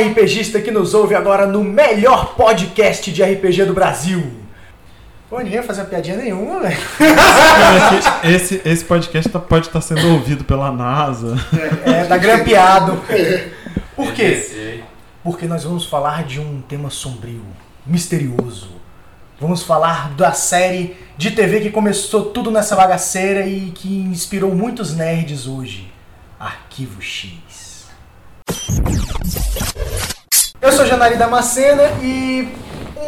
RPGista que nos ouve agora no melhor podcast de RPG do Brasil. Pô, ninguém vai fazer piadinha nenhuma, velho. Esse, esse podcast tá- pode estar sendo ouvido pela NASA. É, tá grampeado. Por quê? Porque nós vamos falar de um tema sombrio, misterioso. Vamos falar da série de TV que começou tudo nessa bagaceira e que inspirou muitos nerds hoje. Arquivo X. Eu sou Janari Damascena e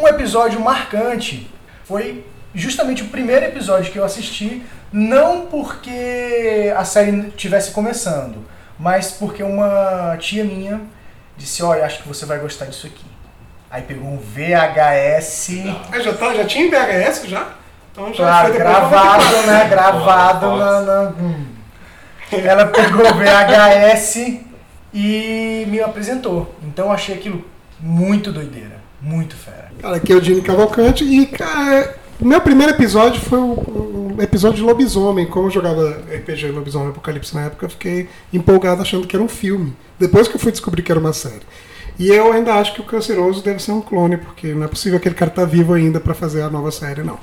um episódio marcante foi justamente o primeiro episódio que eu assisti, não porque a série estivesse começando, mas porque uma tia minha disse, olha, acho que você vai gostar disso aqui. Aí pegou um VHS, Ah, já, tá, já tinha VHS já? Então já claro, foi gravado, 94. né? Gravado na... na- hum. Ela pegou o VHS e me apresentou. Então eu achei aquilo muito doideira, muito fera. Cara, aqui é o Gene Cavalcante e, cara, o meu primeiro episódio foi o, o episódio de Lobisomem. Como eu jogava RPG Lobisomem Apocalipse na época, eu fiquei empolgado achando que era um filme. Depois que eu fui descobrir que era uma série. E eu ainda acho que o Canceroso deve ser um clone, porque não é possível aquele cara tá vivo ainda pra fazer a nova série, não.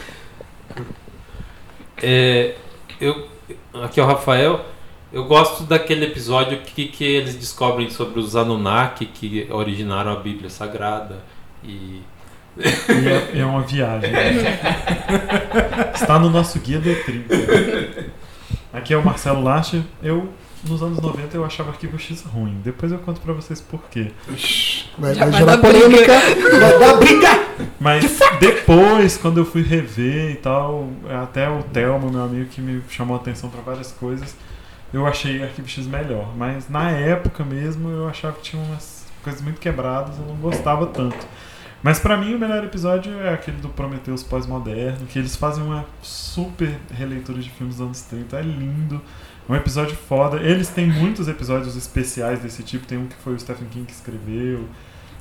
É, eu, aqui é o Rafael. Eu gosto daquele episódio que, que eles descobrem sobre os Anunnaki que originaram a Bíblia Sagrada. E E é, é uma viagem. Está no nosso guia do 30. Aqui é o Marcelo Lache. Eu, nos anos 90, eu achava Arquivo X ruim. Depois eu conto pra vocês por quê. Vai, Já vai vai gerar dar polêmica. Vai dar briga! Mas depois, quando eu fui rever e tal, até o Telmo, meu amigo, que me chamou a atenção pra várias coisas, eu achei Arquivo X melhor. Mas na época mesmo, eu achava que tinha umas coisas muito quebradas, eu não gostava tanto. Mas pra mim, o melhor episódio é aquele do Prometheus pós-moderno, que eles fazem uma super releitura de filmes dos anos 30, é lindo. É um episódio foda. Eles têm muitos episódios especiais desse tipo. Tem um que foi o Stephen King que escreveu.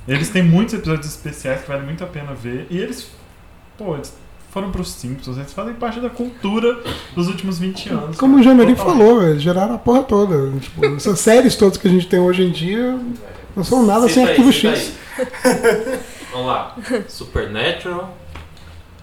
Eles têm muitos episódios especiais que vale muito a pena ver. E eles, pô, eles foram pros Simpsons. Eles fazem parte da cultura dos últimos 20 anos. Como o cara. Janari Totalmente. falou, eles geraram a porra toda. Tipo, essas séries todas que a gente tem hoje em dia não são nada sem Cita aí, arquivo X. Vamos lá. Supernatural.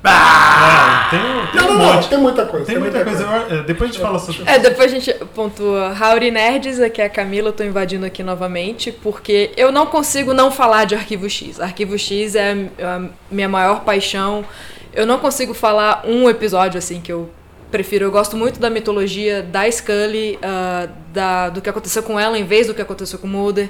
Ah, tem, tem Não, um não, tem muita coisa. Tem muita coisa. Eu- é, depois a gente fala sobre É, depois a gente pontua. Howdy Nerds, aqui é a Camila, eu tô invadindo aqui novamente, porque eu não consigo não falar de Arquivo X. Arquivo X é a minha maior paixão. Eu não consigo falar um episódio assim que eu prefiro. Eu gosto muito da mitologia da Scully, ah, da, do que aconteceu com ela em vez do que aconteceu com Mulder.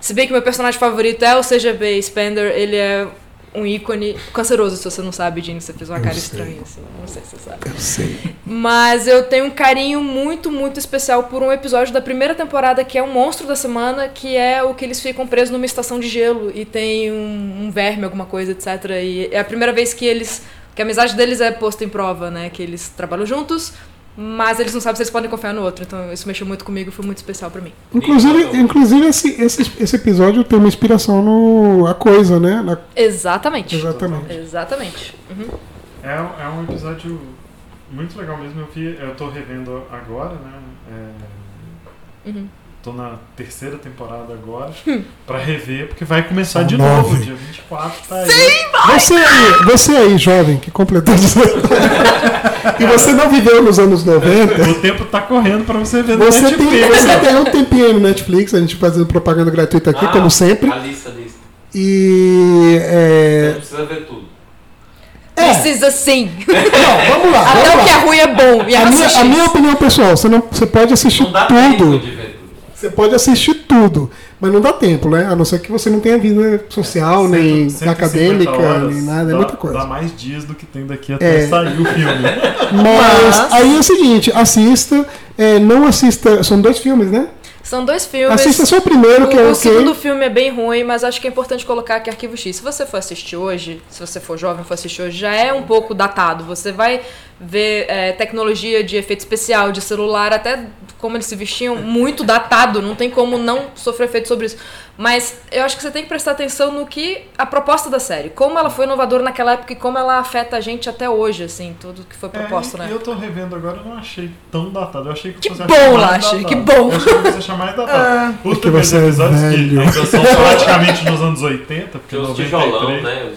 Se bem que meu personagem favorito é o CGB Spender, ele é um ícone canceroso, se você não sabe, Jean, você fez uma Eu cara sei. estranha assim, não sei se você sabe. Eu sei. Mas eu tenho um carinho muito, muito especial por um episódio da primeira temporada que é um monstro da semana, que é o que eles ficam presos numa estação de gelo e tem um, um verme, alguma coisa, etc. E é a primeira vez que eles. Que a amizade deles é posta em prova, né? Que eles trabalham juntos, mas eles não sabem se eles podem confiar no outro. Então isso mexeu muito comigo e foi muito especial pra mim. Inclusive, inclusive esse, esse, esse episódio tem uma inspiração no A Coisa, né? Na- Exatamente. exatamente. Exatamente. Uhum. É, é um episódio muito legal mesmo. Eu vi, eu tô revendo agora, né? É, Uhum. Tô na terceira temporada agora pra rever, porque vai começar São de nove. novo, dia 24 tá aí. Você aí, você aí, jovem, que completou 18 e você não viveu nos anos 90, O tempo tá correndo pra você ver no você tem, Netflix. você tem um tempinho aí no Netflix, a gente fazendo propaganda gratuita aqui, Ah, como sempre. A lista, a lista. E. Você É, não precisa ver tudo. é, Precisa sim. não, vamos lá. Até Vamos o que é ruim é bom. E A minha, a minha opinião pessoal, você, não, você pode assistir Não dá tempo tudo. de ver tudo. Você pode assistir tudo, mas não dá tempo, né? A não ser que você não tenha vida social, nem 150 acadêmica, horas, nem nada, é dá- muita coisa. Dá mais dias do que tem daqui até É. sair o filme. Mas, Mas- aí é o seguinte, assista, é, não assista. São dois filmes, né? São dois filmes. Assista só o primeiro, que é o ok. segundo filme é bem ruim, mas acho que é importante colocar aqui Arquivo X. Se você for assistir hoje, se você for jovem for assistir hoje, já é um pouco datado. Você vai ver é, tecnologia de efeito especial, de celular, até como eles se vestiam, muito datado, não tem como não sofrer efeito sobre isso. Mas eu acho que você tem que prestar atenção no que a proposta da série, como ela foi inovadora naquela época e como ela afeta a gente até hoje, assim, tudo que foi proposto, é, né? Eu tô revendo agora, eu não achei tão datado. Eu achei que, Que fosse bom, achar mais Lache, datado. que bom. Eu achei que fosse achar mais datado. Os porque primeiros você é episódios velho. que ainda são praticamente nos anos 80, porque os 93, tijolão, né?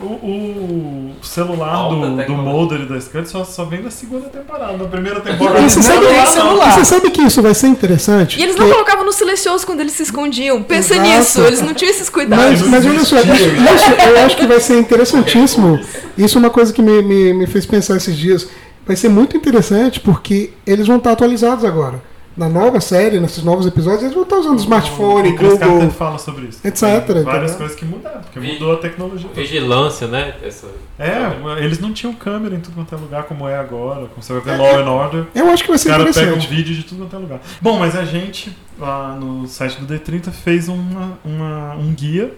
O, o celular Alta do, do. Mulder e da Scully só, só vem na segunda temporada. Na primeira temporada E você, não sabe, tem tem celular. você sabe que isso vai ser interessante? E eles não Porque- colocavam no silencioso quando eles se escondiam. Pensa Exato. nisso, eles não tinham esses cuidados. Mas, mas olha só, isso, isso eu acho que vai ser interessantíssimo. Isso é uma coisa que me, me, me fez pensar esses dias. Vai ser muito interessante porque eles vão estar atualizados agora. Na nova série, nesses novos episódios, eles vão estar usando smartphone, o Chris Carter Google. fala sobre isso. etc, Tem várias entendeu? coisas que mudaram, porque mudou a tecnologia. Vigilância, né? Essa... É, eles não tinham câmera em tudo quanto é lugar como é agora. Como você vai ver Law and Order. Eu acho que vai ser pegam interessante. vídeo de tudo quanto é lugar. Bom, mas a gente, lá no site do D30, fez uma, uma- um guia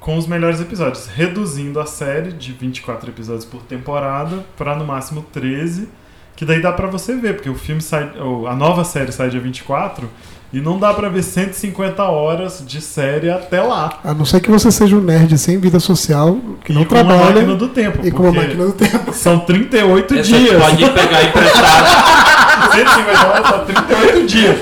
com os melhores episódios, reduzindo a série de 24 episódios por temporada para no máximo 13, que daí dá pra você ver, porque o filme sai, a nova série sai dia 24 e não dá pra ver 150 horas de série até lá. A não ser que você seja um nerd sem vida social, que não e com uma trabalha, máquina do tempo, e com uma máquina do tempo. são 38 Essa dias. pode pegar emprestado. 150 horas são 38 dias.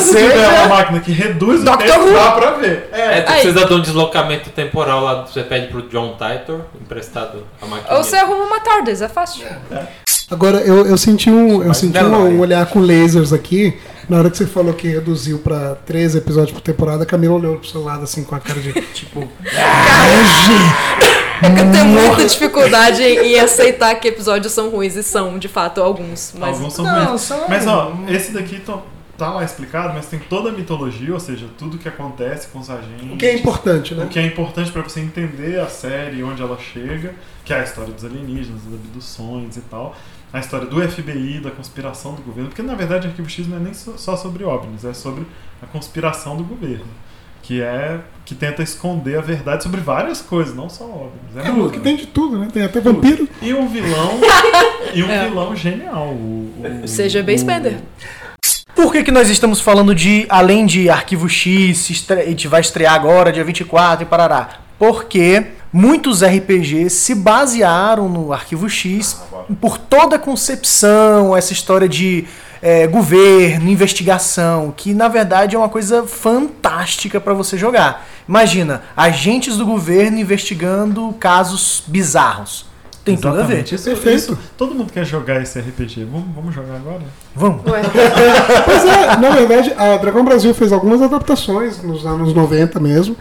Se tiver uma máquina que reduz o Doctor tempo, Who. dá pra ver. É, tu Aí. precisa de um deslocamento temporal lá, você pede pro John Titor, emprestado a máquina. Ou você arruma uma TARDIS, é fácil. Agora, eu, eu senti, um, eu senti não, um, é. um olhar com lasers aqui. Na hora que você falou que reduziu pra 13 episódios por temporada, a Camila olhou pro seu lado assim com a cara de tipo. É que eu tenho muita dificuldade em, em aceitar que episódios são ruins e são, de fato, alguns. Mas Alguns são Não, ruins. são- Mas ó, esse daqui to- tá lá explicado, mas tem toda a mitologia, ou seja, tudo que acontece com os agentes. O que é importante, né? O que é importante pra você entender a série, onde ela chega, que é a história dos alienígenas, das abduções e tal. A história do FBI, da conspiração do governo. Porque na verdade Arquivo X não é nem só sobre OVNIs, é sobre a conspiração do governo. Que é. que tenta esconder a verdade sobre várias coisas, não só OVNIs. É É, tudo. que tem de tudo, né? Tem até vampiro. E um vilão. e um É. vilão genial. O, o- Seja bem o- Spender. Por que, que nós estamos falando de, além de Arquivo X, a gente vai estrear agora, dia 24 e parará? Porque muitos RPGs se basearam no Arquivo X por toda a concepção, essa história de é, governo, investigação, que na verdade é uma coisa fantástica para você jogar. Imagina, agentes do governo investigando casos bizarros. Tem tudo a ver. Exatamente. Isso, Perfeito. isso- todo mundo quer jogar esse RPG. Vamos, vamos jogar agora? Vamos. Pois é, na verdade, a Dragão Brasil fez algumas adaptações nos anos 90 mesmo.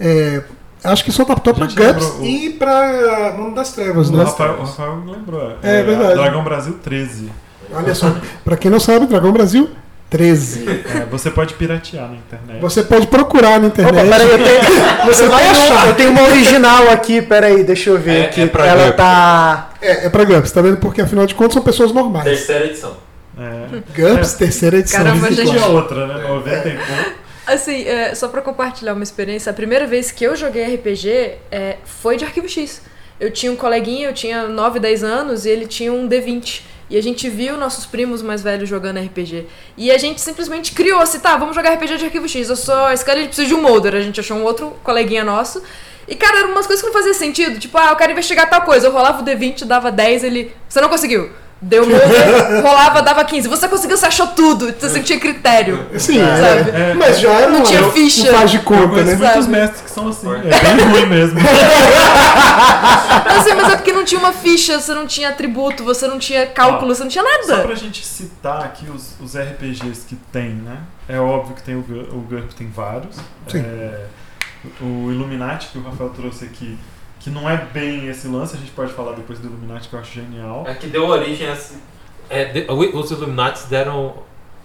É, acho que só adaptou pra lembrou o- e pra Mundo das Trevas, O né? Rafael, o Rafael me lembrou. É verdade. Dragão Brasil 13. Olha só, pra quem não sabe, Dragão Brasil 13. É, você pode piratear na internet. Você pode procurar na Opa, internet. peraí, eu tenho, você vai achar. Eu tenho uma original aqui, peraí, deixa eu ver É- aqui. é pra Ela tá. É, é pra GURPS, tá vendo? Porque afinal de contas são pessoas normais. Terceira edição. É. GURPS, terceira edição. Caramba, gente. outra, né? 90 e pouco. Assim, é, só pra compartilhar uma experiência, a primeira vez que eu joguei RPG é, foi de Arquivo X. Eu tinha um coleguinha, eu tinha 9, 10 anos, e ele tinha um D20. E a gente viu nossos primos mais velhos jogando RPG. E a gente simplesmente criou assim, tá, vamos jogar RPG de Arquivo X. Eu sou a Scully, a gente precisa de um molder. A gente achou um outro coleguinha nosso. E, cara, eram umas coisas que não faziam sentido. Tipo, ah, eu quero investigar tal coisa. Eu rolava o D20, dava 10, ele... Você não conseguiu. Deu molder, rolava, dava 15. Você conseguiu, você achou tudo. Você tinha critério. Sim, Sabe? é, mas já Não não, tinha não ficha. faz de Eu conta, conheço né? muitos Sabe? mestres que são assim. É bem ruim mesmo. Assim, mas é porque não tinha uma ficha, você não tinha atributo, você não tinha cálculo, Ó, você não tinha Só nada. pra gente citar aqui os, os RPGs que tem, né? É óbvio que tem o, o GURP tem vários. Sim. É, o Illuminati que o Rafael trouxe aqui, que não é bem esse lance, a gente pode falar depois do Illuminati que eu acho genial. É que deu origem a essa. é, de- os Illuminati deram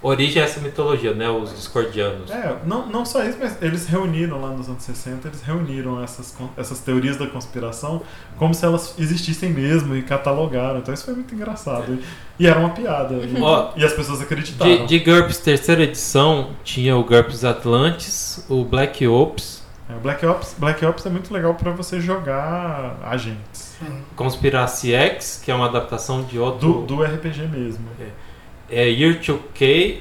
origem a essa mitologia, né? Os discordianos. É, não, não só isso, mas eles reuniram lá nos anos 60, eles reuniram essas, essas teorias da conspiração como se elas existissem mesmo e catalogaram. Então isso foi muito engraçado. E, e era uma piada. E, e as pessoas acreditaram. De, de GURPS terceira edição, tinha o GURPS Atlantis, o Black Ops. É, Black Ops, Black Ops é muito legal pra você jogar agentes. Conspiracy X, que é uma adaptação de Do, outro. do RPG mesmo. É Year 2K,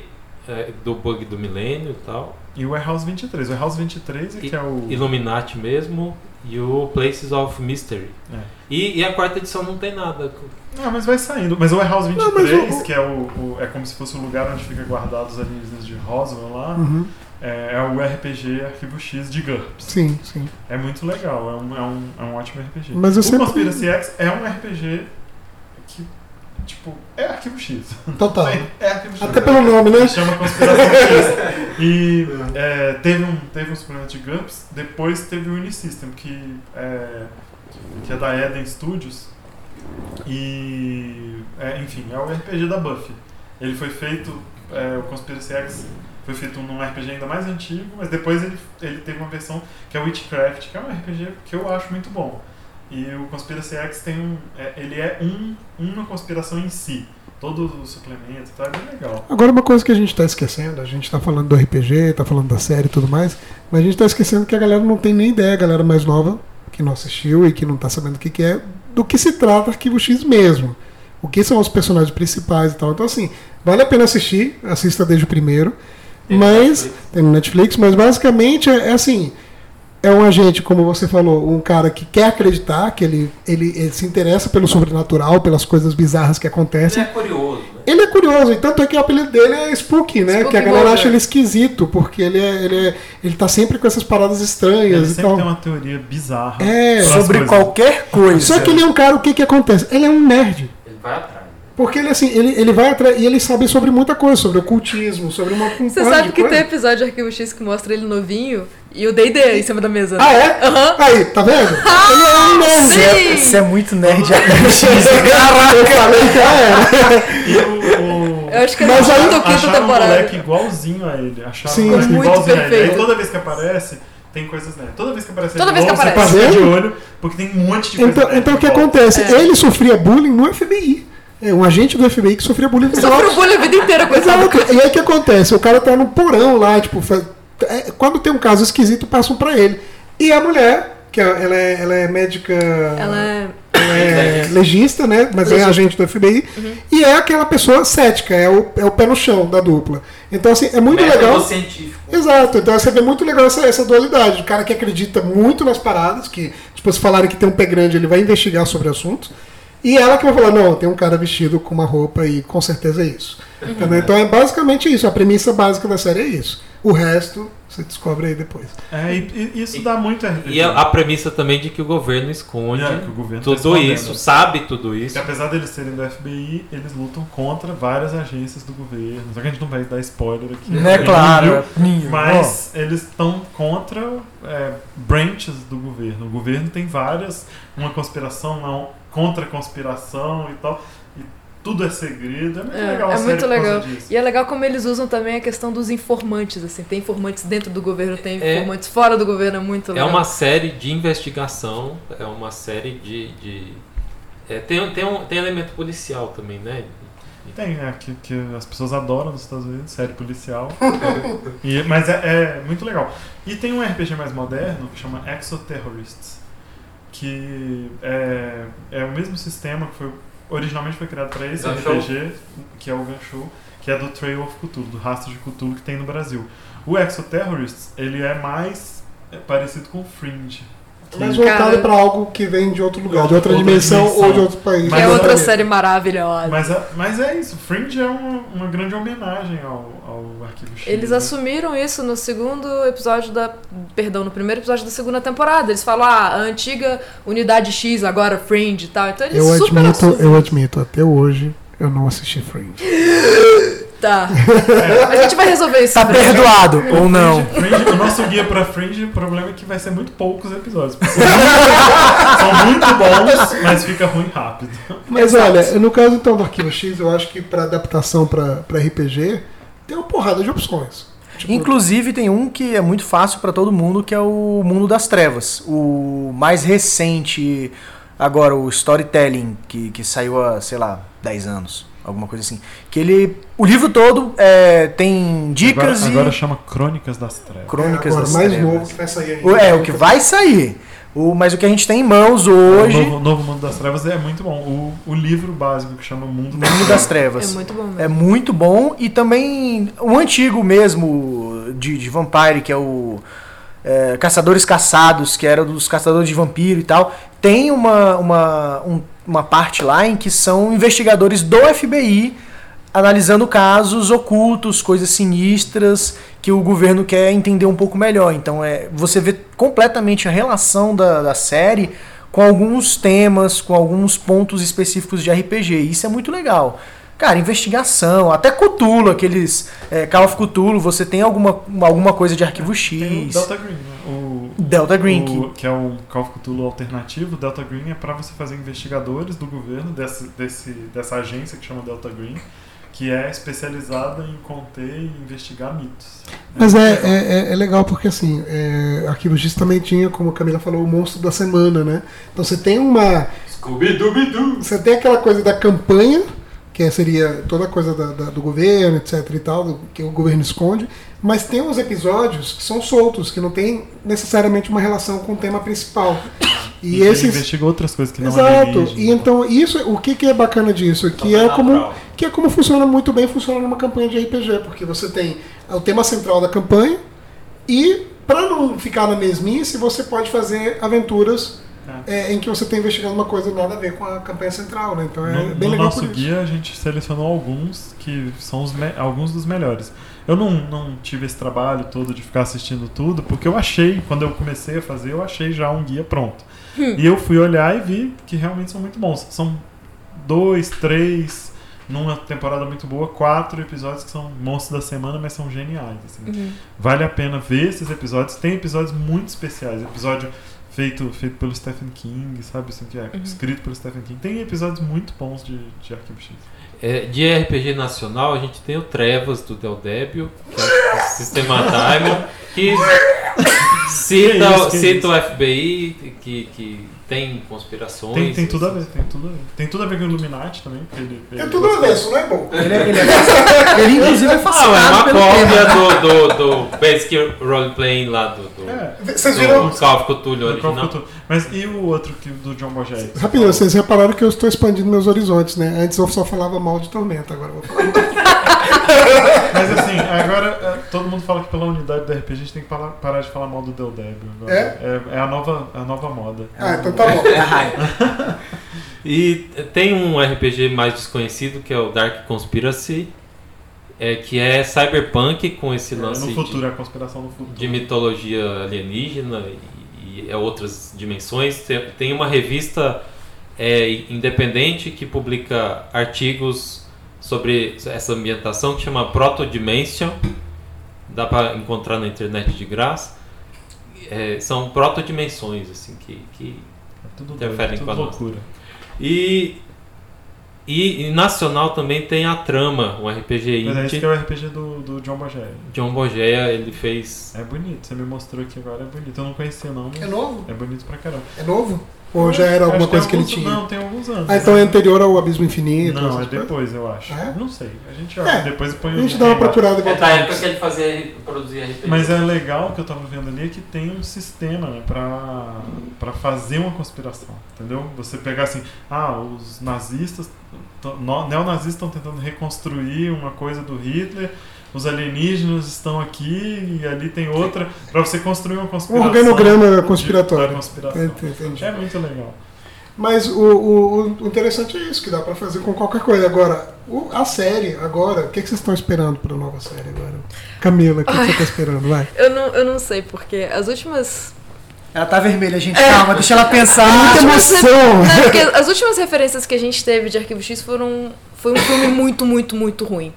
é, do bug do milênio e tal. E o Warehouse 23. O Warehouse 23 é que é o. Illuminati mesmo. E o Places of Mystery. É. E, e a quarta edição não tem nada. Não, mas vai saindo. Mas o Warehouse Não, 23, mas o- que é o, o- é como se fosse o lugar onde fica guardado os alienígenas de Roswell lá, Uhum. É, é o RPG Arquivo X de GURPS. Sim, sim. É muito legal, é um, é um, é um ótimo RPG. Mas eu o sempre- Conspiracy X é um RPG que, tipo, é Arquivo X. Total. É Arquivo X. Até pelo nome, né? Se chama Conspiração X. E é, teve, um, teve um suplemento de GURPS, depois teve o Unisystem, que é, que é da Eden Studios. E, é, enfim, é o RPG da Buffy. Ele foi feito, é, o Conspiracy X foi feito num RPG ainda mais antigo, mas depois ele, ele teve uma versão que é Witchcraft, que é um RPG que eu acho muito bom. E o Conspiracy X tem um, é, ele é um, uma conspiração em si. Todo o suplemento, tá? Bem legal. Agora, uma coisa que a gente está esquecendo, a gente está falando do RPG, está falando da série e tudo mais, mas a gente está esquecendo que a galera não tem nem ideia, a galera mais nova, que não assistiu e que não está sabendo o que, que é, do que se trata Arquivo X mesmo. O que são os personagens principais e tal. Então, assim, vale a pena assistir, assista desde o primeiro. Tem no mas Netflix. tem no Netflix, mas basicamente é, é assim. É um agente, como você falou, um cara que quer acreditar, que ele, ele, ele se interessa pelo sobrenatural, pelas coisas bizarras que Ele acontecem. é curioso, né? Ele é curioso, e tanto é que o apelido dele é Spooky, né? Spooky que a galera acha ele esquisito, porque ele é, ele é, ele tá sempre com essas paradas Ele estranhas e sempre tal. tem uma teoria bizarra. É, Sobre coisas. qualquer coisa. Só que ele é um cara, o que que acontece? Ele é um nerd. Ele vai atrás. Porque ele assim, ele, ele vai atrás e ele sabe sobre muita coisa, sobre ocultismo, sobre uma um Você sabe que coisa. tem episódio de Arquivo X que mostra ele novinho e o D&D em cima da mesa. Ah, é? Aham. Aí, tá vendo? ele é um nerd. sim. Você é, você é muito nerd Eu falei que era. E o, o- Eu acho que é Mas no aí- acharam um temporada. moleque igualzinho a ele. Acharam Sim, um moleque. Muito igualzinho a ele. perfeito. Aí toda vez que aparece, tem coisas nele. Toda vez que aparece Toda ele vez que você aparece. passa Tá de olho, porque tem um monte de coisa Então, nele então o que acontece? É. Ele sofria bullying no FBI. É um agente do FBI que sofria bullying Sofreu bullying a vida inteira com esse Exato. E aí o que acontece? O cara tá no porão lá, tipo, é, quando tem um caso esquisito, passam pra ele. E a mulher, que é- ela é, ela é médica. Ela é... ela é legista, né? Mas é Legista. agente do FBI. E é aquela pessoa cética, é o, é o pé no chão da dupla. Então, assim, é muito Método legal. científico. Exato, então você vê muito legal essa, essa dualidade. O cara que acredita muito nas paradas, que, tipo, se falarem que tem um pé grande, ele vai investigar sobre o assunto. E ela que vai falar, não, tem um cara vestido com uma roupa e com certeza é isso. Entendeu? Então é basicamente isso. A premissa básica da série é isso. O resto você descobre aí depois. É, e, e isso dá muito RPG. E a, a premissa também de que o governo esconde É, que o governo tá tudo escondendo. isso, sabe tudo isso. Porque apesar deles serem do FBI, eles lutam contra várias agências do governo. Só que a gente não vai dar spoiler aqui. Né, Ninguém claro. viu, Ninho, Mas eles estão contra é, branches do governo. O governo tem várias, uma conspiração, uma contra-conspiração e tal. Tudo é segredo. É muito É, legal é série muito por causa legal. disso. E é legal como eles usam também a questão dos informantes, assim. Tem informantes dentro do governo, tem É. informantes fora do governo, é muito É legal. uma série de investigação, é uma série de. de- é, tem, tem, um, tem elemento policial também, né? Tem, é, que, que as pessoas adoram nos Estados Unidos, série policial. E- mas é, é muito legal. E tem um RPG mais moderno que chama Exoterrorists, que é, é o mesmo sistema que foi originalmente foi criado para esse. RPG, que é o Ganchou, que é do Trail of Cthulhu, do rastro de Cthulhu que tem no Brasil. O Exoterrorists, ele é mais é, parecido com o Fringe. Mas voltado pra algo que vem de outro lugar, de outra, Outra dimensão, dimensão. ou de outro país. Que é outra série maravilhosa. mas, é- mas é isso, Fringe é uma, uma grande homenagem ao, ao Arquivo X. Eles né? assumiram isso no segundo episódio da. Perdão, no primeiro episódio da segunda temporada. Eles falam, ah, a antiga unidade X, agora Fringe e tal. Então eles Eu super admito, assumem. eu admito, até hoje eu não assisti Fringe. Tá. A gente vai resolver isso. Tá perdoado, ou não. Fringe, o nosso guia pra Fringe, o problema é que vai ser muito poucos episódios. São muito, bons, mas fica ruim rápido. Mas Exato. olha, no caso então do Arquivo X, eu acho que pra adaptação pra, pra RPG, tem uma porrada de opções. Tipo, Inclusive tem um que é muito fácil pra todo mundo, que é o Mundo das Trevas. O mais recente, agora, o Storytelling, que, que saiu há, sei lá, 10 anos. Alguma coisa assim. Que ele. O livro todo é, tem dicas agora, e agora chama Crônicas das Trevas. crônicas Agora, das mais trevas. novo que vai sair. O- É, o que vai sair. O, mas o que a gente tem em mãos hoje. O novo, Novo Mundo das Trevas é muito bom. O, o livro básico que chama Mundo das Mundo das É Trevas. muito bom mesmo. É muito bom. E também o antigo mesmo de, de Vampire, que é o é, Caçadores Caçados, que era dos caçadores de vampiro e tal. Tem uma, uma, um- uma parte lá em que são investigadores do FBI analisando casos ocultos, coisas sinistras que o governo quer entender um pouco melhor. Então é, você vê completamente a relação da, da série com alguns temas, com alguns pontos específicos de RPG. E isso é muito legal. Cara, investigação, até Cthulhu, aqueles é, Call of Cthulhu, você tem alguma, alguma coisa de arquivo Tem o X. Delta Green, né? O, Delta Green, o- que é um Call of Cthulhu alternativo. Delta Green é para você fazer investigadores do governo desse, desse, dessa agência que chama Delta Green, que é especializada em conter e investigar mitos. Mas é, é, é- é legal porque assim, é, Arquivo X também tinha, como a Camila falou, o monstro da semana, né? Então você tem uma. Scooby-Dooby-Doo! Você tem aquela coisa da campanha, que seria toda a coisa da- da- do governo, etc e tal, do- que o governo esconde, mas tem uns episódios que são soltos, que não tem necessariamente uma relação com o tema principal. E, E ele esses. investiga outras coisas que não Exato. alienígenas. E então, isso, o que, que é bacana disso? Que é como que é como funciona muito bem, funciona numa campanha de RPG, porque você tem o tema central da campanha e para não ficar na mesmice, você pode fazer aventuras é, em que você está investigando uma coisa nada a ver com a campanha central, né? Então é No, bem no legal nosso por isso. guia a gente selecionou alguns que são os me- alguns dos melhores. Eu não, não tive esse trabalho todo de ficar assistindo tudo, porque eu achei, quando eu comecei a fazer, eu achei já um guia pronto. E eu fui olhar e vi que realmente são muito bons. São dois, três, numa temporada muito boa, quatro episódios que são monstros da semana, mas são geniais. assim. Vale a pena ver esses episódios. Tem episódios muito especiais. Episódio feito, feito pelo Stephen King, sabe? Assim, que é escrito pelo Stephen King. Tem episódios muito bons de, de Arquivo X. É, de RPG nacional, a gente tem o Trevas do Del Débio, que é o Sistema Timer, que cita, Que isso, que cita isso. o FBI, que, que tem conspirações. Tem, tem tudo a ver, tem tudo a ver. Tem tudo a ver com o Illuminati também. Ele, ele É tudo avesso, não é bom. Ele, é- ele é- ele, inclusive é Ah, é fascinado uma cópia do, do, do Basic Roleplaying lá do, Vocês viram. Call of Cthulhu original. Cthulhu. Mas e o outro que, do John Boyega? Rapidinho, vocês repararam que eu estou expandindo meus horizontes, né? Antes eu só falava mal de Tormenta, agora eu vou falar. Mas assim, agora é, todo mundo fala que pela unidade do RPG a gente tem que parar, parar de falar mal do Del Débio. É? É, é a, nova, a nova moda. Ah, então tá bom. É a hype. E tem um RPG mais desconhecido que é o Dark Conspiracy, é, que é cyberpunk com esse É, lance no de- futuro, é a conspiração no futuro. de mitologia alienígena e, e é outras dimensões. Tem, tem uma revista é, independente que publica artigos sobre essa ambientação que chama Proto Dimension. Dá para encontrar na internet de graça. É, são protodimensões assim que, que É tudo, interferem doido, com a loucura. e, e, e nacional também tem a Trama, um RPG Mas é esse que é o RPG do, do John Boyega. John Bogeia ele fez É bonito, você me mostrou aqui agora, é bonito. Eu não conhecia não, mas É novo? é bonito pra caramba. É novo? Ou já era alguma coisa que tem ele tinha? Não, tem alguns anos. Ah, então é anterior ao Abismo Infinito? Não, é depois, eu acho. É? Não sei. A gente É, olha, depois põe A o gente dá uma procurada e É da lá. época que ele fazia, produzia RPG. Mas é legal que eu tava vendo ali é que tem um sistema né, pra, pra fazer uma conspiração, entendeu? Você pegar assim, ah, os nazistas, neonazistas estão tentando reconstruir uma coisa do Hitler, os alienígenas estão aqui e ali tem outra, pra você construir uma Um conspiração. organograma de- conspiratório. da conspiração. Entendi. É muito legal. Mas o, o- o interessante é isso, que dá pra fazer com qualquer coisa. Agora, o- a série, agora, o que, que vocês estão esperando pra nova série agora? Camila, o que, que você tá esperando? Vai. Eu não, eu não sei, porque as últimas. Ela tá vermelha, gente. Calma, deixa ela pensar. Muita emoção! Não, porque as últimas referências que a gente teve de Arquivo X foram. Foi um filme muito, muito, muito ruim.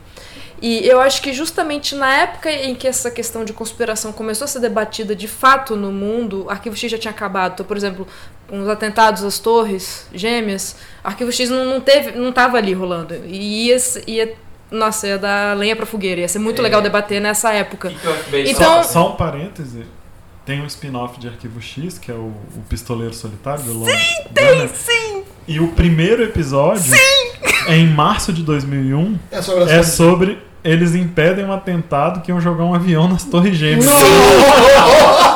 E eu acho que justamente na época em que essa questão de conspiração começou a ser debatida de fato no mundo, Arquivo X já tinha acabado. Então, por exemplo, com os atentados às torres gêmeas, Arquivo X não, não teve, não tava ali rolando. E ia, ia nossa, ia dar lenha pra fogueira. Ia ser muito É. legal debater nessa época. E Então- Só, só um parêntese. Tem um spin-off de Arquivo X, que é o, o Pistoleiro Solitário Sim, tem, sim! E o primeiro episódio é em março de 2001. É sobre a É sobre eles impedem um atentado que iam jogar um avião nas Torres Gêmeas.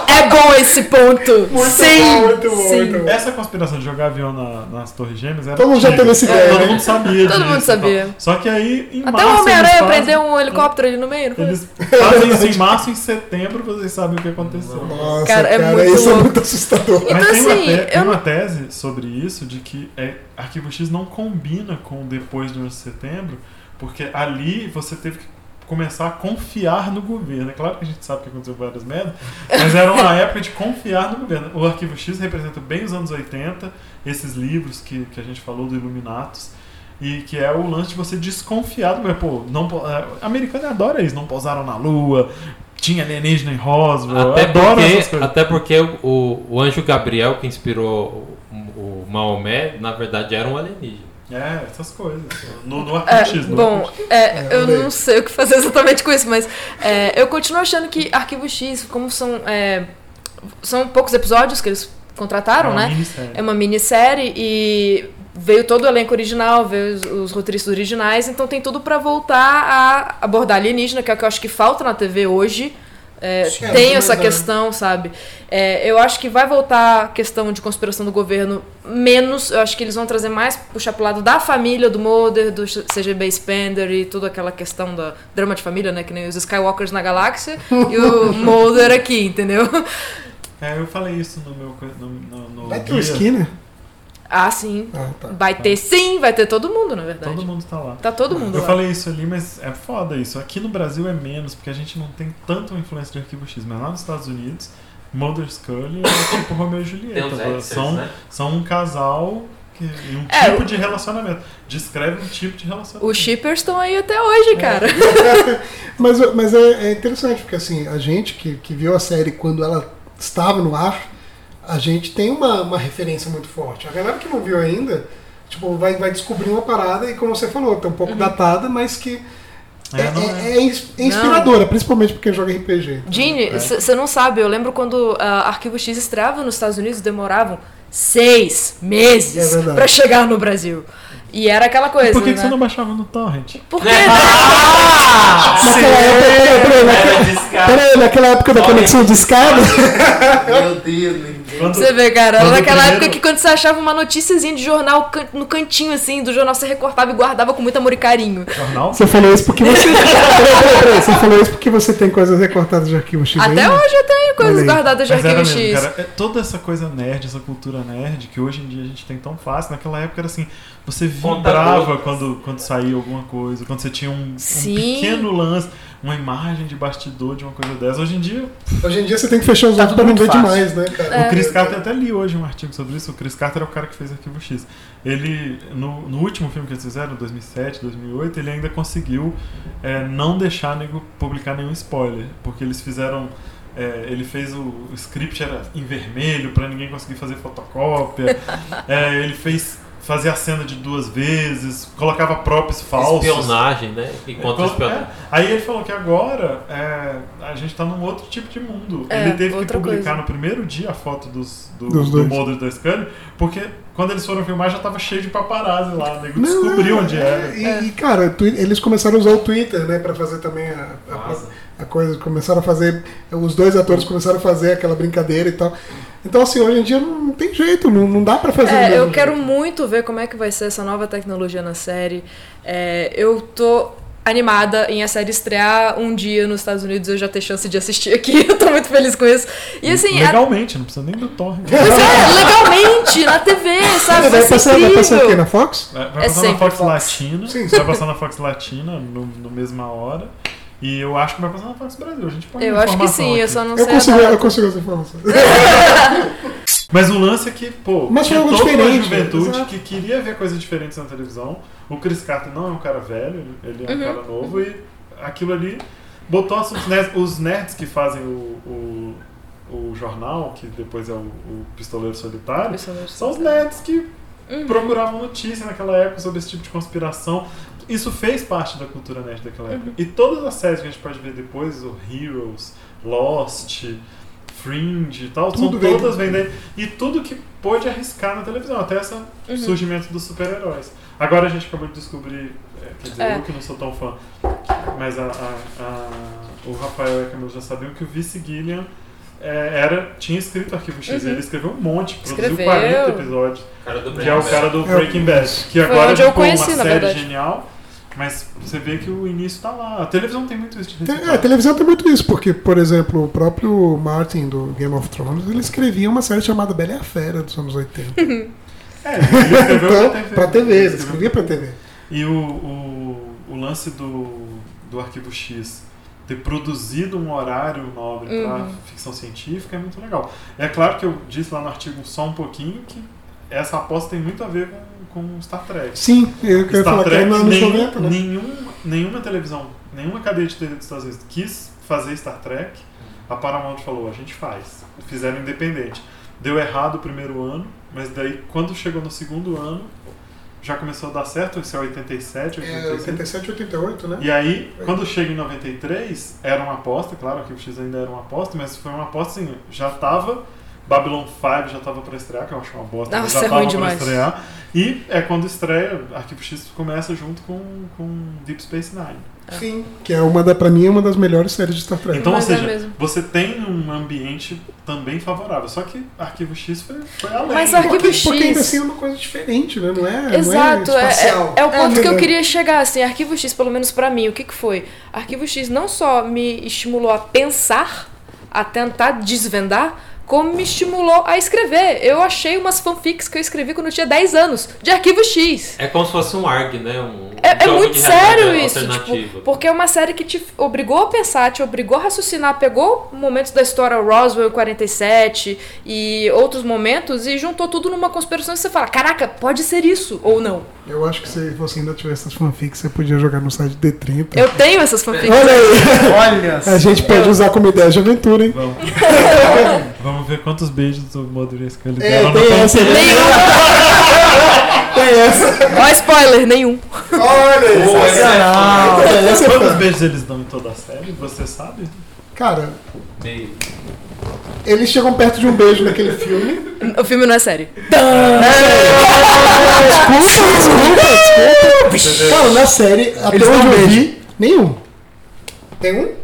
É bom esse ponto. Muito sim, bom, muito bom, sim. muito bom. Essa conspiração de jogar avião na- nas Torres Gêmeas era Todo mundo já teve essa ideia, Todo né? mundo sabia Todo disso mundo sabia. Só que aí, em Até março, o Homem-Aranha prendeu um helicóptero ali no meio. não foi? Eles fazem isso em março e em setembro, vocês sabem o que aconteceu. Nossa, Cara, cara, é muito isso é louco. muito assustador. Então, Mas tem, uma assim, te- tem eu uma não- tese sobre isso, de que é, Arquivo X não combina com depois de 11 de setembro, porque ali você teve que começar a confiar no governo. É claro que a gente sabe que aconteceu várias merdas, mas era uma época de confiar no governo. O Arquivo X representa bem os anos 80, esses livros que, que a gente falou do Illuminatus, e que é o lance de você desconfiar do governo. Pô, não, é, americano adora isso, não pousaram na lua, tinha alienígena em Roswell, Até adoro essas porque, coisas. até porque o, o anjo Gabriel que inspirou o, o Maomé, na verdade, era um alienígena. É, essas coisas. No, no É, Arquivo X. no bom, Arquivo X. é, eu não sei o que fazer exatamente com isso, mas é, eu continuo achando que Arquivo X, como são, é, são poucos episódios que eles contrataram, É uma né? minissérie. É uma minissérie e veio todo o elenco original, veio os, os roteiristas originais, então tem tudo pra voltar a abordar alienígena, que é o que eu acho que falta na TV hoje. É, Sim. tem essa questão, sabe? É, eu acho que vai voltar a questão de conspiração do governo menos. Eu acho que eles vão trazer mais puxar pro lado da família, do Mulder, do CGB Spender e toda aquela questão da drama de família, né? Que nem os Skywalkers na galáxia e o Mulder aqui, entendeu? É, eu falei isso no meu. No, no, no Vai ter o. Skinner? Ah, sim. Ah, tá. Vai ter sim, vai ter todo mundo, na verdade. Todo mundo tá lá. Tá todo mundo Eu lá. falei isso ali, mas é foda isso. Aqui no Brasil é menos, porque a gente não tem tanta influência de Arquivo X. Mas lá nos Estados Unidos, e Scully é tipo Romeo e Julieta. são, né? são um casal que, e um É, tipo o- de relacionamento. Descreve um tipo de relacionamento. Os shippers estão aí até hoje, cara. Mas, mas é, é interessante, porque assim, a gente que, que viu a série quando ela estava no ar, a gente tem uma, uma referência muito forte. A galera que não viu ainda, tipo, vai, vai descobrir uma parada e, como você falou, tá um pouco datada, mas que é, É, não é- é. é ins- é inspiradora, principalmente porque joga RPG. Gene, É. você não sabe, eu lembro quando a Arquivo X estreava nos Estados Unidos, demoravam seis É meses verdade. pra chegar no Brasil. E era aquela coisa, Por que, né? que você não baixava no Torrent? Por quê? Naquela época, peraí, peraí, naquela, peraí, naquela época da conexão de escada, Meu Deus. Quando- Você vê, cara, era naquela primeiro- época que quando você achava uma noticiazinha de jornal can- no cantinho, assim, do jornal, você recortava e guardava com muito amor e carinho. Jornal? você falou isso porque você. peraí, peraí, peraí, você falou isso porque você tem coisas recortadas de arquivo X Até ainda? hoje eu tenho coisas aí. guardadas de Mas era Arquivo mesmo, X. cara. É toda essa coisa nerd, essa cultura nerd, que hoje em dia a gente tem tão fácil. Naquela época era assim, você vibrava quando, quando saía alguma coisa, quando você tinha um, um pequeno lance, uma imagem de bastidor de uma coisa dessa. Hoje em dia, Hoje em dia você tem que fechar os Tá olhos tudo pra não ver demais, né, cara? É. o Chris Carter até li hoje um artigo sobre isso. O Chris Carter é o cara que fez Arquivo X. Ele, no, no último filme que eles fizeram, 2007, 2008, ele ainda conseguiu é, não deixar nego publicar nenhum spoiler, porque eles fizeram. é, ele fez o, o script era em vermelho pra ninguém conseguir fazer fotocópia. É, ele fez fazer a cena de duas vezes, colocava próprios falsos. Espionagem, né? E contra É, espionagem. Aí ele falou que agora é, a gente tá num outro tipo de mundo. É, ele teve que publicar coisa. no primeiro dia a foto dos, do, Dos do. Mulder da Scully, porque quando eles foram filmar já tava cheio de paparazzi lá, o nego descobriu onde era. E, e, cara, eles começaram a usar o Twitter, né, pra fazer também a, a-. a coisa. Começaram a fazer. Os dois atores começaram a fazer aquela brincadeira e tal. Então, assim, hoje em dia não, tem jeito, não, não dá pra fazer do É, mesmo eu quero jeito. muito ver como é que vai ser essa nova tecnologia na série. É, eu tô animada em a série estrear um dia nos Estados Unidos eu já ter chance de assistir aqui. Eu tô muito feliz com isso. E assim, a- Legalmente, não precisa nem do. Pois é, legalmente, na TV, sabe? Vai Vai passar, vai passar aqui na Fox? Vai, vai É passar na Fox, Fox. Latina, Sim, vai passar na Fox Latina no, no mesma hora. E eu acho que vai passar na Fox Brasil. A gente põe Eu acho que sim, eu aqui. só não Eu sei. consigo, eu consigo essa informação. Mas o lance é que, pô, Mas foi tinha algo toda uma diferente, juventude exato. que queria ver coisas diferentes na televisão. O Chris Carter não é um cara velho, ele é um Uhum. cara novo e aquilo ali botou assuntos nerds. Os nerds que fazem o, o, o jornal, que depois é o, o Pistoleiro Solitário, são os nerds que Uhum. procuravam notícia naquela época sobre esse tipo de conspiração. Isso fez parte da cultura nerd daquela Uhum. época. E todas as séries que a gente pode ver depois, o Heroes, Lost, Fringe e tal, Tudo são veio todas do- vendendo. E tudo que pôde arriscar na televisão, até esse Uhum. surgimento dos super-heróis. Agora a gente acabou de descobrir, é, quer dizer, É. eu que não sou tão fã, mas a, a- a- o Rafael e a Camila já sabiam que o Vice Gillian era, tinha escrito Arquivo X, Uhum. ele escreveu um monte, produziu Escreveu. 40 episódios, Cara do que é o cara do É, Breaking Bad, que agora ficou conheci, uma série verdade. genial, mas você vê que o início tá lá. A televisão tem muito isso de Tem-. É, a televisão tem muito isso, porque, por exemplo, o próprio Martin do Game of Thrones, ele escrevia uma série chamada Bela e a Fera dos anos 80. É, ele escreveu Então, pra TV. pra TV, ele escrevia pra TV. E o, o, o lance do, do Arquivo X ter produzido um horário nobre para Uhum. ficção científica é muito legal. É claro que eu disse lá no artigo só um pouquinho que essa aposta tem muito a ver com, com Star Trek. Sim, eu queria Star falar que Trek, nos anos nenhum, 90, né? nenhum, nenhuma televisão, nenhuma cadeia de TV dos Estados Unidos quis fazer Star Trek. A Paramount falou, a gente faz. Fizeram independente. Deu errado o primeiro ano, mas daí quando chegou no segundo ano, já começou a dar certo, isso é 87, É, 86. 87, 88, né? E aí, quando chega em 93, era uma aposta, claro que o X ainda era uma aposta, mas foi uma aposta assim, já tava. Babylon 5 já tava pra estrear, que eu acho uma bosta, Nossa, já é tava ruim pra demais. estrear. E é quando estreia, Arquivo X começa junto com, com Deep Space Nine. Sim. Que é uma da, pra mim, é uma das melhores séries de Star Trek. Então, Mas ou é seja, mesmo. você tem um ambiente também favorável. Só que Arquivo X foi, foi além. Mas Arquivo porque, porque ainda X- assim é uma coisa diferente, né? Não é, Exato, não é é, espacial. é, é o ponto que eu queria chegar, assim, Arquivo X, pelo menos pra mim, o que que foi? Arquivo X não só me estimulou a pensar, a tentar desvendar, como me estimulou a escrever. Eu achei umas fanfics que eu escrevi quando eu tinha 10 anos, de Arquivo X. É como se fosse um ARG, né? Um É, é muito sério isso, tipo, porque é uma série que te obrigou a pensar, te obrigou a raciocinar, pegou momentos da história Roswell 47 e outros momentos e juntou tudo numa conspiração e você fala, caraca, pode ser isso ou não. Eu acho que se você ainda tivesse essas fanfics, você podia jogar no site D30. Eu tenho essas fanfics. Olha aí, Olha a gente pode usar como ideia de aventura, hein? Vamos. Vamos ver quantos beijos do Modern Scully É, deram tem na essa, né? Nenhum. Tem essa. Ó, spoiler, nenhum. Olha é sensacional. É, essa é Quantos beijos eles dão em toda a série? Você sabe? Cara, meio. eles chegam perto de um beijo naquele filme. O filme não é série. Desculpa, desculpa, desculpa. Cara, na série, até Eles onde eu beijo. vi, nenhum. Tem um?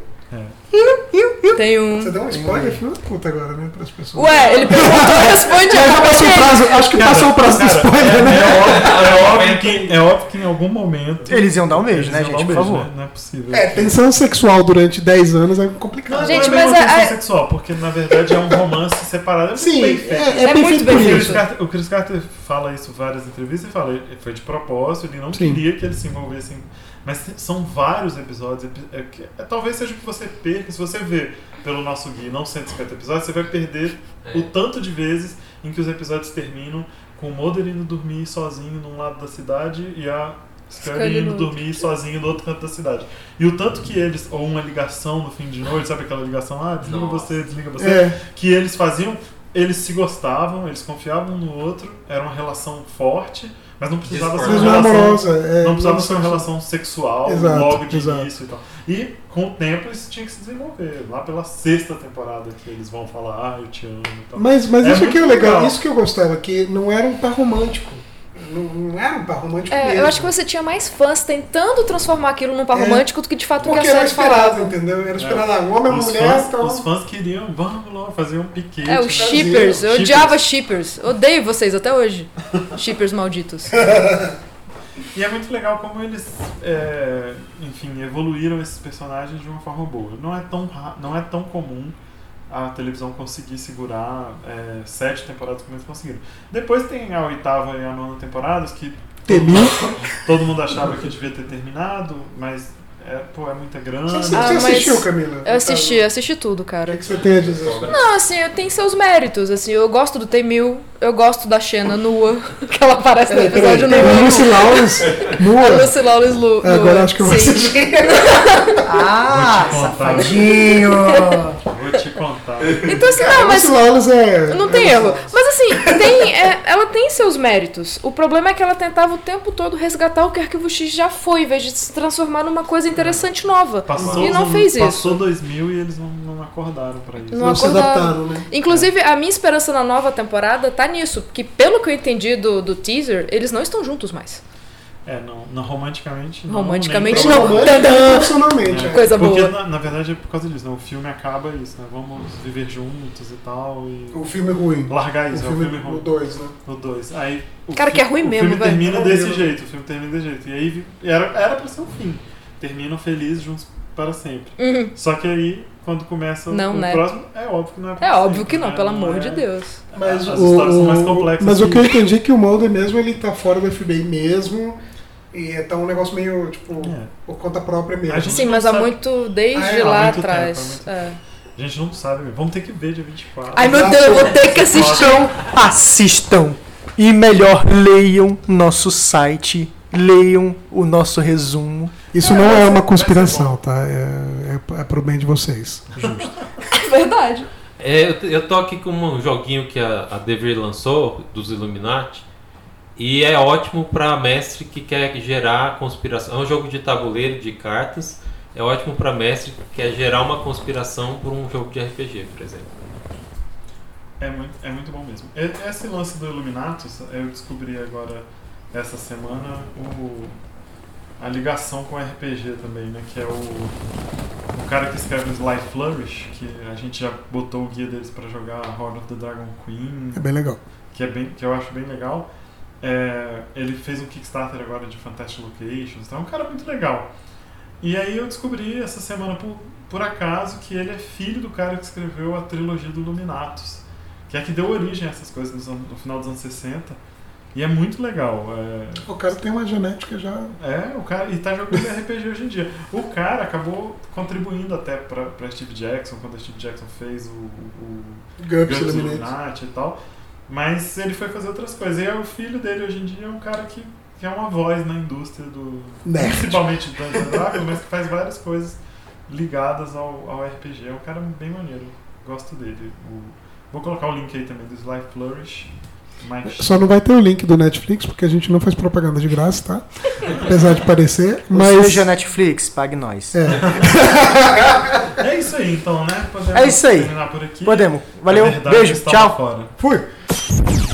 Tem Você um. deu um spoiler, filho da puta, agora, né? Para as pessoas. Ué, ele perguntou e responde. Já passou o prazo, acho que passou o prazo do Cara, spoiler, né? É óbvio, é óbvio que, é óbvio que em algum momento. Eles iam dar um beijo, né, gente? um Por beijo, favor. né? Não é possível. É, tensão sexual durante 10 anos é complicado. Não, Gente, não é mas a- tensão a- sexual, porque na verdade é um romance separado. É Sim, bem feito. é, é, É bem muito feito bem por O feito. Chris, isso. Carter, o Chris Carter fala isso em várias entrevistas e fala, foi de propósito, ele não Sim. queria que eles se envolvessem. Mas são vários episódios. epi- é que- é, talvez seja o que você perca. Se você vê pelo nosso guia não 150 episódios, você vai perder É. o tanto de vezes em que os episódios terminam com o Mulder indo dormir sozinho num lado da cidade e a Scully indo dormir sozinho no outro canto da cidade. E o tanto que eles, ou uma ligação no fim de noite, sabe aquela ligação, ah, desliga Nossa. você, desliga você, É, que eles faziam, eles se gostavam, eles confiavam um no outro, era uma relação forte, mas não precisava ser uma não é relação, amorosa. É, não precisava ser uma sexual. relação sexual Exato, logo de exato. início e tal. E com o tempo isso tinha que se desenvolver. Lá pela sexta temporada que eles vão falar, ah, eu te amo e tal. Mas, mas É isso aqui é legal. legal. isso que eu gostava, que não era um par romântico. Não, não era um par romântico É, mesmo. eu acho que você tinha mais fãs tentando transformar aquilo num par É. romântico do que de fato o que Porque a era série esperado, falava. entendeu? Era esperado. Um homem e mulher, fãs, então... os fãs queriam, vamos lá, fazer um piquete. É, os shippers. Eu Shippers. odiava shippers. Odeio vocês até hoje. shippers malditos. E é muito legal como eles, é, enfim, evoluíram esses personagens de uma forma boa. Não é tão, não é tão comum a televisão conseguir segurar é, sete temporadas como eles conseguiram. Depois tem a oitava e a nona temporadas que Temil. todo mundo achava que devia ter terminado, mas é, pô, é muita grana. Você, você Ah, assistiu, Camila? Eu assisti, assisti tudo, O que, cara. que você tem a dizer? Não, assim, tem seus méritos, assim, eu gosto do T-1000, eu gosto da Xena nua, que ela aparece no peraí. episódio Tem novo. Lucy Lawless nua. Lucy Lawless lu- nua. Agora acho que eu vou Sim. assistir. Ah, safadinho. Vou te contar. Então, assim, Cara, não, mas Lawless é... não tem é erro. Mas assim, tem, é, ela tem seus méritos. O problema é que ela tentava o tempo todo resgatar o que Arquivo X já foi, em vez de se transformar numa coisa interessante nova. Passou, E não fez passou isso. 2000 e eles não, não acordaram pra isso. Não Não se acordaram. adaptaram, né? Inclusive, a minha esperança na nova temporada tá nisso, porque pelo que eu entendi do, do teaser, eles não estão juntos mais. É, não, não romanticamente não. Romanticamente não. profissionalmente. É, é. Coisa porque, boa. Na, na verdade é por causa disso, né? O filme acaba isso, né? Vamos viver juntos e tal. E O filme é ruim. largar O isso, é o filme, filme o ruim. 2, né? O 2. Aí. O Cara, que é ruim o mesmo, filme velho. termina É desse jeito, o filme termina desse jeito. E aí era, era pra ser o fim. Terminam felizes juntos para sempre. Uhum. Só que aí, quando começa Não, o né? próximo, é óbvio que não é pra É sempre, óbvio que não, né? pelo amor é- de Deus. Mas, As o, histórias são mais o- complexas mas o que que eu entendi é que o Mulder mesmo ele tá fora do FBI mesmo. E é tá um negócio meio, tipo, É. por conta própria mesmo. A gente Sim, mas há sabe- muito, desde Ah, é, lá muito tempo, atrás. muito É. A gente não sabe. Vamos ter que ver dia 24. Ai meu Deus, eu vou ter que assistir. Então, assistam. E melhor, leiam nosso site, leiam o nosso resumo. Isso não é uma conspiração, tá? É, é, é pro bem de vocês. É verdade. É, eu, eu tô aqui com um joguinho que a, a Devir lançou, dos Illuminati, e é ótimo para mestre que quer gerar conspiração. É um jogo de tabuleiro, de cartas, é ótimo para mestre que quer gerar uma conspiração por um jogo de RPG, por exemplo. É muito, é muito bom mesmo. Esse lance do Illuminatus, eu descobri agora, essa semana, o, a ligação com o RPG também, né? Que é o, o cara que escreve o Sly Flourish, que a gente já botou o guia deles pra jogar Horde of the Dragon Queen, É bem legal. que, é bem, que eu acho bem legal. É, ele fez um Kickstarter agora de Fantastic Locations, então é um cara muito legal. E aí eu descobri essa semana por, por acaso que ele é filho do cara que escreveu a trilogia do Illuminatus, que é a que deu origem a essas coisas anos- no final dos anos 60. E é muito legal. É, O cara tem uma genética já. é, o cara. E tá jogando RPG hoje em dia. O cara acabou contribuindo até pra, pra Steve Jackson, quando a Steve Jackson fez o, o, Guns Illuminati. Illuminati e tal. Mas ele foi fazer outras coisas. E aí o filho dele hoje em dia é um cara que, que é uma voz na indústria do. Nerd. Principalmente do Dungeons Dragons, mas que faz várias coisas ligadas ao, ao RPG. É um cara bem maneiro. Gosto dele. O- vou colocar o link aí também do Sly Flourish. Mas, Só não vai ter o link do Netflix, porque a gente não faz propaganda de graça, tá? Apesar de parecer. Ou Mas. seja, Netflix, pague nós. É. é isso aí então, né? Podemos É isso aí. terminar por aqui. Podemos. Valeu, verdade beijo, tchau. Fora. Fui!